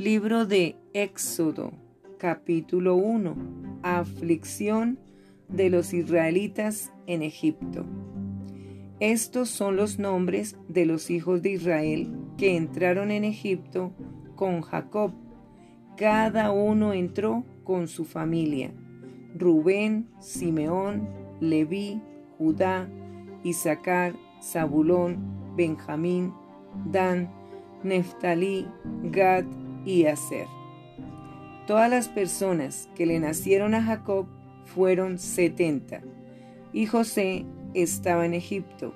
Libro de Éxodo, capítulo 1. Aflicción de los israelitas en Egipto. Estos son los nombres de los hijos de Israel que entraron en Egipto con Jacob. Cada uno entró con su familia. Rubén, Simeón, Leví, Judá, Isaacar, Zabulón, Benjamín, Dan, Neftalí, Gad y Aser. Todas las personas que le nacieron a Jacob fueron setenta, y José estaba en Egipto.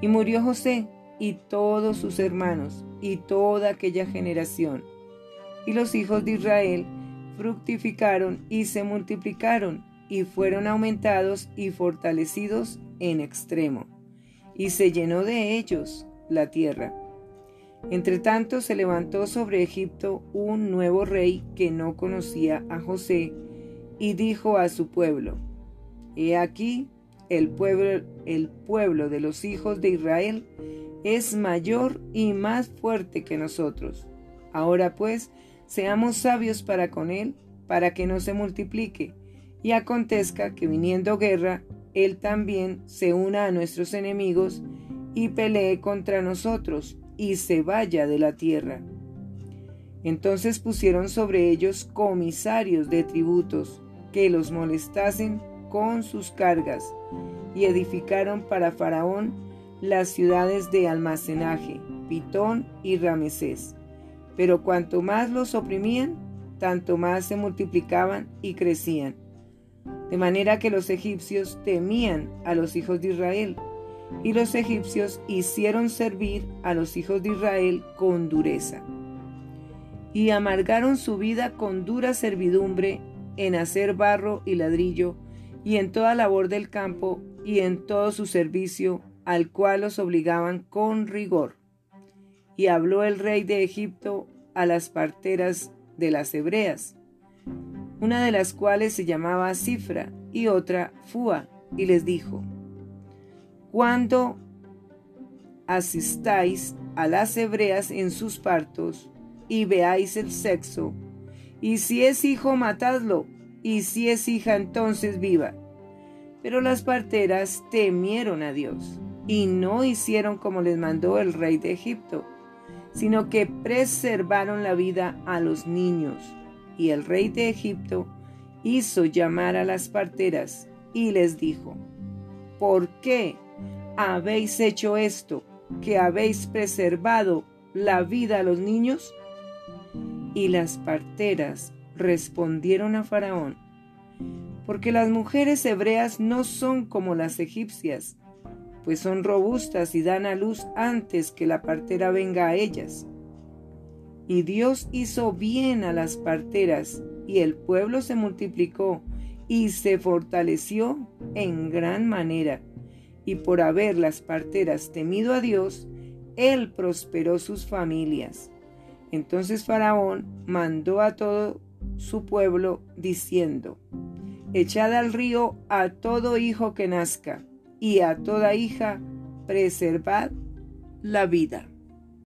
Y murió José y todos sus hermanos y toda aquella generación. Y los hijos de Israel fructificaron y se multiplicaron y fueron aumentados y fortalecidos en extremo. Y se llenó de ellos la tierra. Entre tanto se levantó sobre Egipto un nuevo rey que no conocía a José, y dijo a su pueblo, He aquí, el pueblo, el pueblo de los hijos de Israel es mayor y más fuerte que nosotros. Ahora pues, seamos sabios para con él, para que no se multiplique, y acontezca que viniendo guerra, él también se una a nuestros enemigos y pelee contra nosotros y se vaya de la tierra. Entonces pusieron sobre ellos comisarios de tributos que los molestasen con sus cargas y edificaron para Faraón las ciudades de almacenaje, Pitón y Ramesés. Pero cuanto más los oprimían, tanto más se multiplicaban y crecían. De manera que los egipcios temían a los hijos de Israel y los egipcios hicieron servir a los hijos de Israel con dureza. Y amargaron su vida con dura servidumbre en hacer barro y ladrillo, y en toda labor del campo, y en todo su servicio, al cual los obligaban con rigor. Y habló el rey de Egipto a las parteras de las hebreas, una de las cuales se llamaba Cifra y otra Fua, y les dijo, cuando asistáis a las hebreas en sus partos y veáis el sexo, y si es hijo, matadlo, y si es hija, entonces viva. Pero las parteras temieron a Dios y no hicieron como les mandó el rey de Egipto, sino que preservaron la vida a los niños. Y el rey de Egipto hizo llamar a las parteras y les dijo, ¿por qué habéis hecho esto, que habéis preservado la vida a los niños? Y las parteras respondieron a Faraón, porque las mujeres hebreas no son como las egipcias, pues son robustas y dan a luz antes que la partera venga a ellas. Y Dios hizo bien a las parteras, y el pueblo se multiplicó y se fortaleció en gran manera y por haber las parteras temido a Dios, él prosperó sus familias. Entonces Faraón mandó a todo su pueblo diciendo, Echad al río a todo hijo que nazca, y a toda hija preservad la vida.